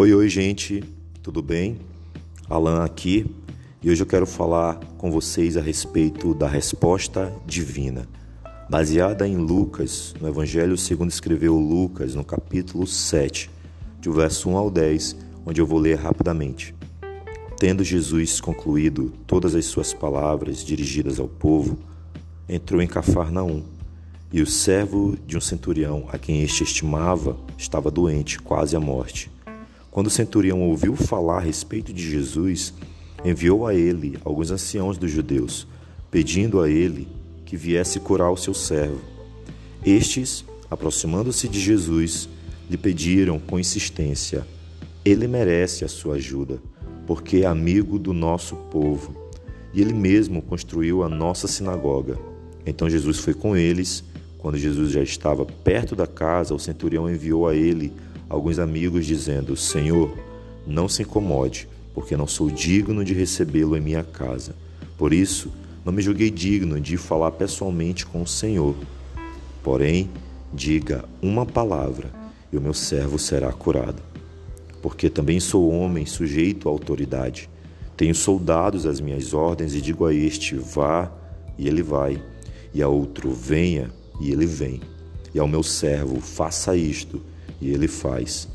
Oi, oi, gente, tudo bem? Alan aqui e hoje eu quero falar com vocês a respeito da resposta divina, baseada em Lucas, no Evangelho segundo escreveu Lucas, no capítulo 7, do verso 1 ao 10, onde eu vou ler rapidamente. Tendo Jesus concluído todas as suas palavras dirigidas ao povo, entrou em Cafarnaum, e o servo de um centurião, a quem este estimava, estava doente, quase à morte. Quando o centurião ouviu falar a respeito de Jesus, enviou a ele alguns anciãos dos judeus, pedindo a ele que viesse curar o seu servo. Estes, aproximando-se de Jesus, lhe pediram com insistência: Ele merece a sua ajuda, porque é amigo do nosso povo, e ele mesmo construiu a nossa sinagoga. Então Jesus foi com eles. Quando Jesus já estava perto da casa, o centurião enviou a ele alguns amigos, dizendo: Senhor, não se incomode, porque não sou digno de recebê-lo em minha casa. Por isso, não me julguei digno de falar pessoalmente com o Senhor. Porém, diga uma palavra e o meu servo será curado. Porque também sou homem sujeito à autoridade. Tenho soldados às minhas ordens e digo a este: vá, e ele vai, e a outro: venha, e ele vem. E ao meu servo: faça isto, e ele faz.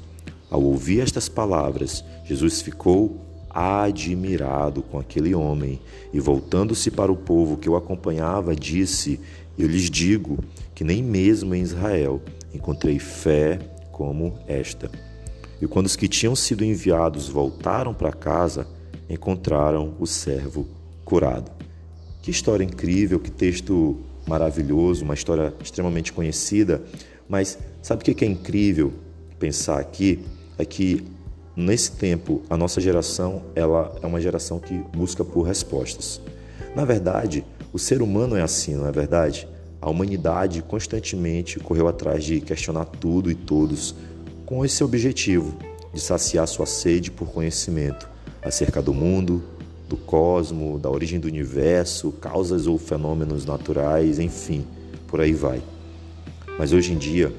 Ao ouvir estas palavras, Jesus ficou admirado com aquele homem e, voltando-se para o povo que o acompanhava, disse: Eu lhes digo que nem mesmo em Israel encontrei fé como esta. E quando os que tinham sido enviados voltaram para casa, encontraram o servo curado. Que história incrível, que texto maravilhoso, uma história extremamente conhecida. Mas sabe o que é incrível pensar aqui? É que nesse tempo a nossa geração ela é uma geração que busca por respostas. Na verdade, o ser humano é assim, não é verdade? A humanidade constantemente correu atrás de questionar tudo e todos com esse objetivo de saciar sua sede por conhecimento acerca do mundo, do cosmo, da origem do universo, causas ou fenômenos naturais, enfim, por aí vai. Mas hoje em dia,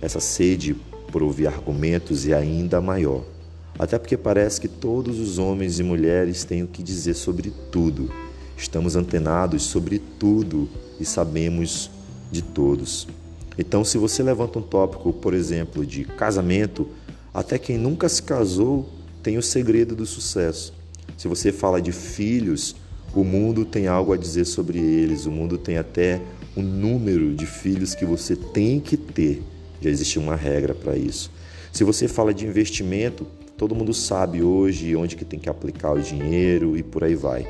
essa sede por ouvir argumentos é ainda maior. Até porque parece que todos os homens e mulheres têm o que dizer sobre tudo. Estamos antenados sobre tudo e sabemos de todos. Então, se você levanta um tópico, por exemplo, de casamento, até quem nunca se casou tem o segredo do sucesso. Se você fala de filhos, o mundo tem algo a dizer sobre eles, o mundo tem até o número de filhos que você tem que ter. Já existe uma regra para isso. Se você fala de investimento, todo mundo sabe hoje onde que tem que aplicar o dinheiro e por aí vai.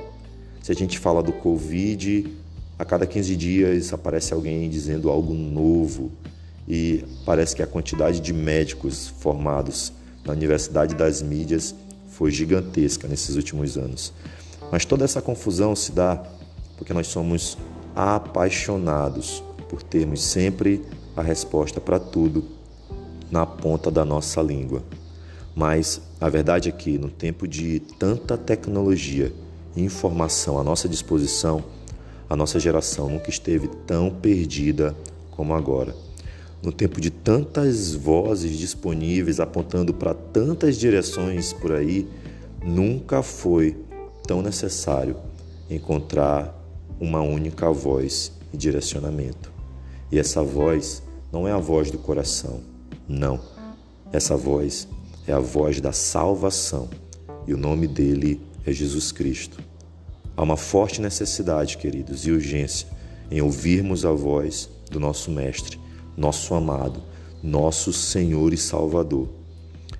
Se a gente fala do Covid, a cada 15 dias aparece alguém dizendo algo novo e parece que a quantidade de médicos formados na Universidade das Mídias foi gigantesca nesses últimos anos. Mas toda essa confusão se dá porque nós somos apaixonados por termos sempre a resposta para tudo na ponta da nossa língua. Mas a verdade é que, no tempo de tanta tecnologia e informação à nossa disposição, a nossa geração nunca esteve tão perdida como agora. No tempo de tantas vozes disponíveis apontando para tantas direções por aí, nunca foi tão necessário encontrar uma única voz e direcionamento. E essa voz não é a voz do coração, não. Essa voz é a voz da salvação e o nome dele é Jesus Cristo. Há uma forte necessidade, queridos, e urgência em ouvirmos a voz do nosso Mestre nosso amado, nosso Senhor e Salvador.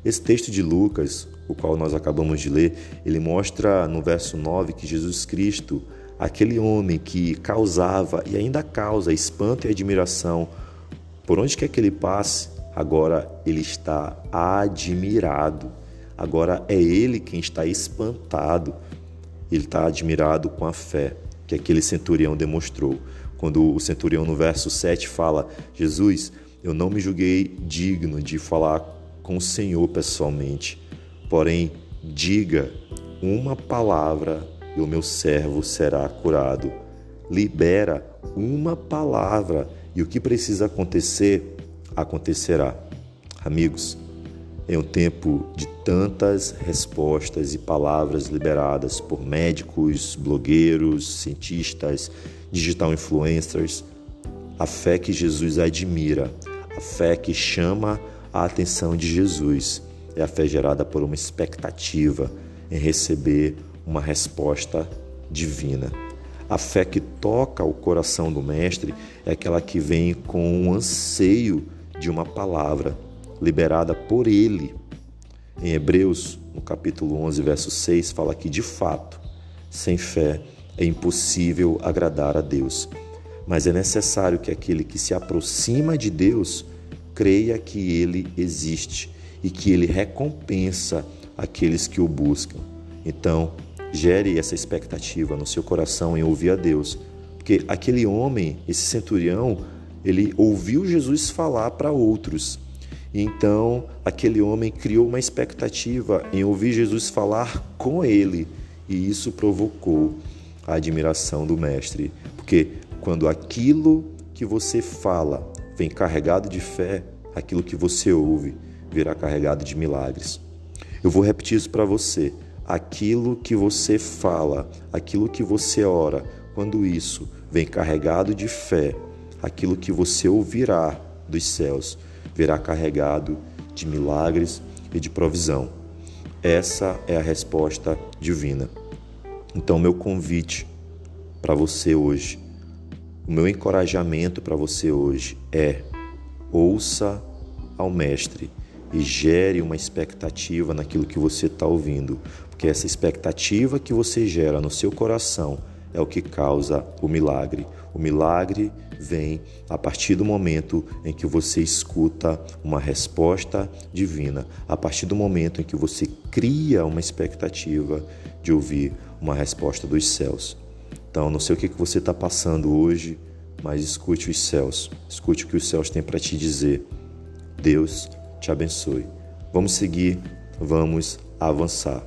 Esse texto de Lucas, o qual nós acabamos de ler, ele mostra no verso 9 que Jesus Cristo, aquele homem que causava e ainda causa espanto e admiração por onde quer que ele passe, agora ele está admirado. Agora é ele quem está espantado. Ele está admirado com a fé que aquele centurião demonstrou. Quando o centurião no verso 7 fala: Jesus, eu não me julguei digno de falar com o Senhor pessoalmente, porém, diga uma palavra e o meu servo será curado. Libera uma palavra e o que precisa acontecer, acontecerá. Amigos, em um tempo de tantas respostas e palavras liberadas por médicos, blogueiros, cientistas, digital influencers, a fé que Jesus admira, a fé que chama a atenção de Jesus, é a fé gerada por uma expectativa em receber uma resposta divina. A fé que toca o coração do Mestre é aquela que vem com um anseio de uma palavra liberada por ele. Em Hebreus, no capítulo 11, verso 6, fala que de fato, sem fé é impossível agradar a Deus. Mas é necessário que aquele que se aproxima de Deus creia que ele existe e que ele recompensa aqueles que o buscam. Então, gere essa expectativa no seu coração em ouvir a Deus, porque aquele homem, esse centurião, ele ouviu Jesus falar para outros. Então, aquele homem criou uma expectativa em ouvir Jesus falar com ele, e isso provocou a admiração do mestre, porque quando aquilo que você fala vem carregado de fé, aquilo que você ouve virá carregado de milagres. Eu vou repetir isso para você. Aquilo que você fala, aquilo que você ora, quando isso vem carregado de fé, aquilo que você ouvirá dos céus verá carregado de milagres e de provisão. Essa é a resposta divina. Então, meu convite para você hoje, o meu encorajamento para você hoje é: ouça ao Mestre e gere uma expectativa naquilo que você está ouvindo, porque essa expectativa que você gera no seu coração é o que causa o milagre. O milagre vem a partir do momento em que você escuta uma resposta divina, a partir do momento em que você cria uma expectativa de ouvir uma resposta dos céus. Então, não sei o que você está passando hoje, mas escute os céus, escute o que os céus têm para te dizer. Deus te abençoe. Vamos seguir, vamos avançar.